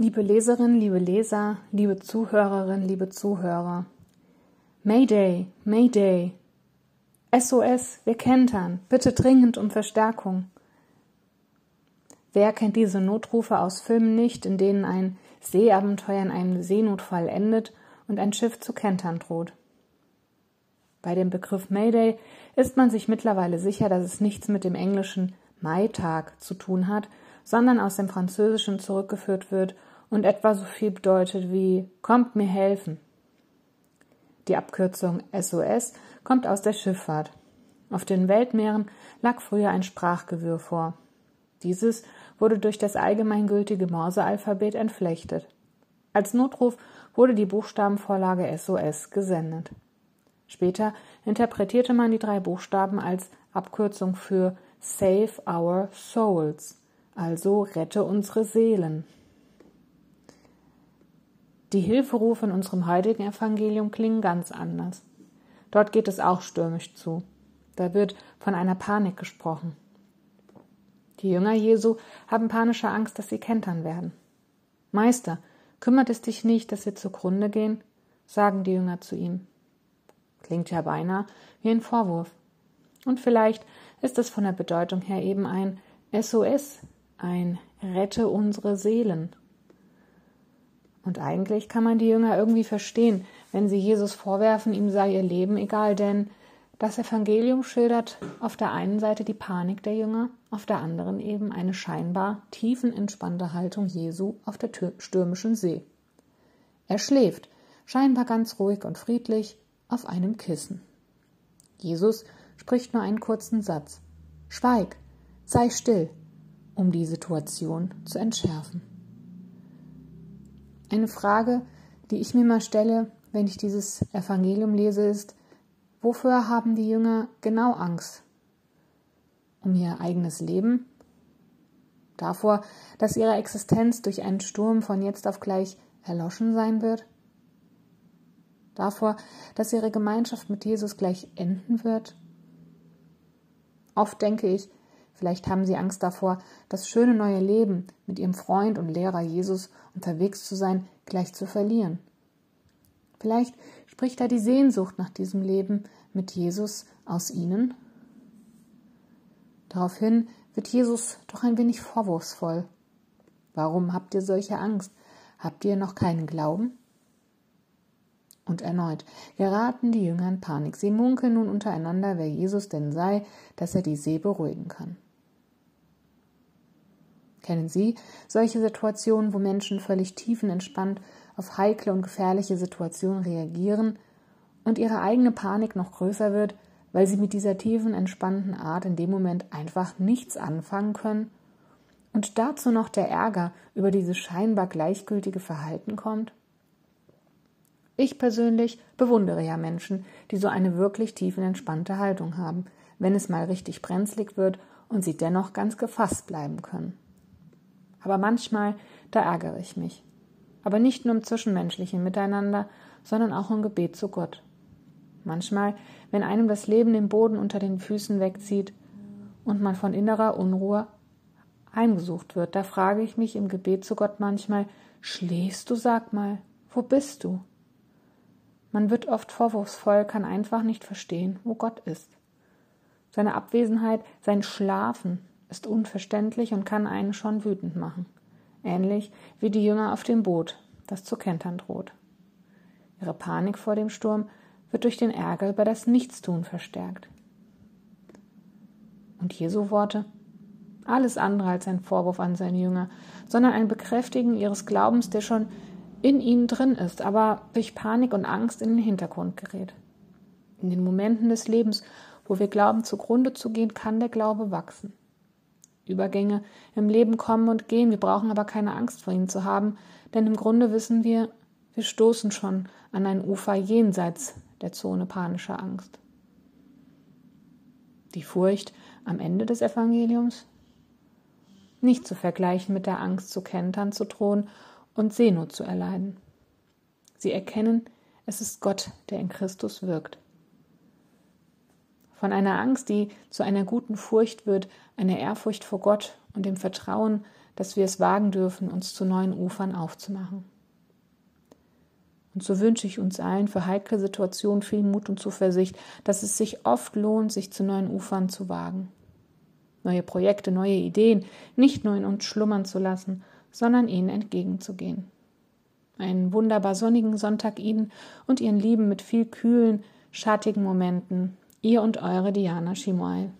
Liebe Leserin, liebe Leser, liebe Zuhörerin, liebe Zuhörer. Mayday, Mayday. SOS, wir kentern, bitte dringend um Verstärkung. Wer kennt diese Notrufe aus Filmen nicht, in denen ein Seeabenteuer in einem Seenotfall endet und ein Schiff zu kentern droht? Bei dem Begriff Mayday ist man sich mittlerweile sicher, dass es nichts mit dem englischen Maitag zu tun hat, sondern aus dem Französischen zurückgeführt wird und etwa so viel bedeutet wie Kommt mir helfen. Die Abkürzung SOS kommt aus der Schifffahrt. Auf den Weltmeeren lag früher ein Sprachgewirr vor. Dieses wurde durch das allgemeingültige Morsealphabet entflechtet. Als Notruf wurde die Buchstabenvorlage SOS gesendet. Später interpretierte man die drei Buchstaben als Abkürzung für Save Our Souls, also rette unsere Seelen. Die Hilferufe in unserem heutigen Evangelium klingen ganz anders. Dort geht es auch stürmisch zu. Da wird von einer Panik gesprochen. Die Jünger Jesu haben panische Angst, dass sie kentern werden. Meister, kümmert es dich nicht, dass wir zugrunde gehen? sagen die Jünger zu ihm. Klingt ja beinahe wie ein Vorwurf. Und vielleicht ist es von der Bedeutung her eben ein SOS, ein Rette unsere Seelen. Und eigentlich kann man die Jünger irgendwie verstehen, wenn sie Jesus vorwerfen, ihm sei ihr Leben egal, denn das Evangelium schildert auf der einen Seite die Panik der Jünger, auf der anderen eben eine scheinbar tiefenentspannte Haltung Jesu auf der stürmischen See. Er schläft, scheinbar ganz ruhig und friedlich, auf einem Kissen. Jesus spricht nur einen kurzen Satz. Schweig, sei still, um die Situation zu entschärfen. Eine Frage, die ich mir mal stelle, wenn ich dieses Evangelium lese, ist, wofür haben die Jünger genau Angst? Um ihr eigenes Leben? Davor, dass ihre Existenz durch einen Sturm von jetzt auf gleich erloschen sein wird? Davor, dass ihre Gemeinschaft mit Jesus gleich enden wird? Oft denke ich, vielleicht haben sie Angst davor, das schöne neue Leben mit ihrem Freund und Lehrer Jesus unterwegs zu sein, gleich zu verlieren. Vielleicht spricht da die Sehnsucht nach diesem Leben mit Jesus aus ihnen. Daraufhin wird Jesus doch ein wenig vorwurfsvoll. Warum habt ihr solche Angst? Habt ihr noch keinen Glauben? Und erneut geraten die Jünger in Panik. Sie munkeln nun untereinander, wer Jesus denn sei, dass er die See beruhigen kann. Kennen Sie solche Situationen, wo Menschen völlig tiefenentspannt auf heikle und gefährliche Situationen reagieren und ihre eigene Panik noch größer wird, weil sie mit dieser tiefen, entspannten Art in dem Moment einfach nichts anfangen können und dazu noch der Ärger über dieses scheinbar gleichgültige Verhalten kommt? Ich persönlich bewundere ja Menschen, die so eine wirklich tiefenentspannte Haltung haben, wenn es mal richtig brenzlig wird und sie dennoch ganz gefasst bleiben können. Aber manchmal, da ärgere ich mich. Aber nicht nur im zwischenmenschlichen Miteinander, sondern auch im Gebet zu Gott. Manchmal, wenn einem das Leben den Boden unter den Füßen wegzieht und man von innerer Unruhe heimgesucht wird, da frage ich mich im Gebet zu Gott manchmal, schläfst du, sag mal, wo bist du? Man wird oft vorwurfsvoll, kann einfach nicht verstehen, wo Gott ist. Seine Abwesenheit, sein Schlafen ist unverständlich und kann einen schon wütend machen ähnlich wie die Jünger auf dem Boot, das zu kentern droht. Ihre Panik vor dem Sturm wird durch den Ärger über das Nichtstun verstärkt. Und Jesu Worte? Alles andere als ein Vorwurf an seine Jünger, sondern ein Bekräftigen ihres Glaubens, der schon in ihnen drin ist, aber durch Panik und Angst in den Hintergrund gerät. In den Momenten des Lebens, wo wir glauben, zugrunde zu gehen, kann der Glaube wachsen. Übergänge im Leben kommen und gehen, wir brauchen aber keine Angst vor ihnen zu haben, denn im Grunde wissen wir, wir stoßen schon an ein Ufer jenseits der Zone panischer Angst. Die Furcht am Ende des Evangeliums? Nicht zu vergleichen mit der Angst zu kentern zu drohen und Seenot zu erleiden. Sie erkennen, es ist Gott, der in Christus wirkt. Von einer Angst, die zu einer guten Furcht wird, eine Ehrfurcht vor Gott und dem Vertrauen, dass wir es wagen dürfen, uns zu neuen Ufern aufzumachen. Und so wünsche ich uns allen für heikle Situationen viel Mut und Zuversicht, dass es sich oft lohnt, sich zu neuen Ufern zu wagen. Neue Projekte, neue Ideen nicht nur in uns schlummern zu lassen, sondern ihnen entgegenzugehen. Einen wunderbar sonnigen Sonntag Ihnen und Ihren Lieben mit viel kühlen, schattigen Momenten. Ihr und eure Diana Schimoil.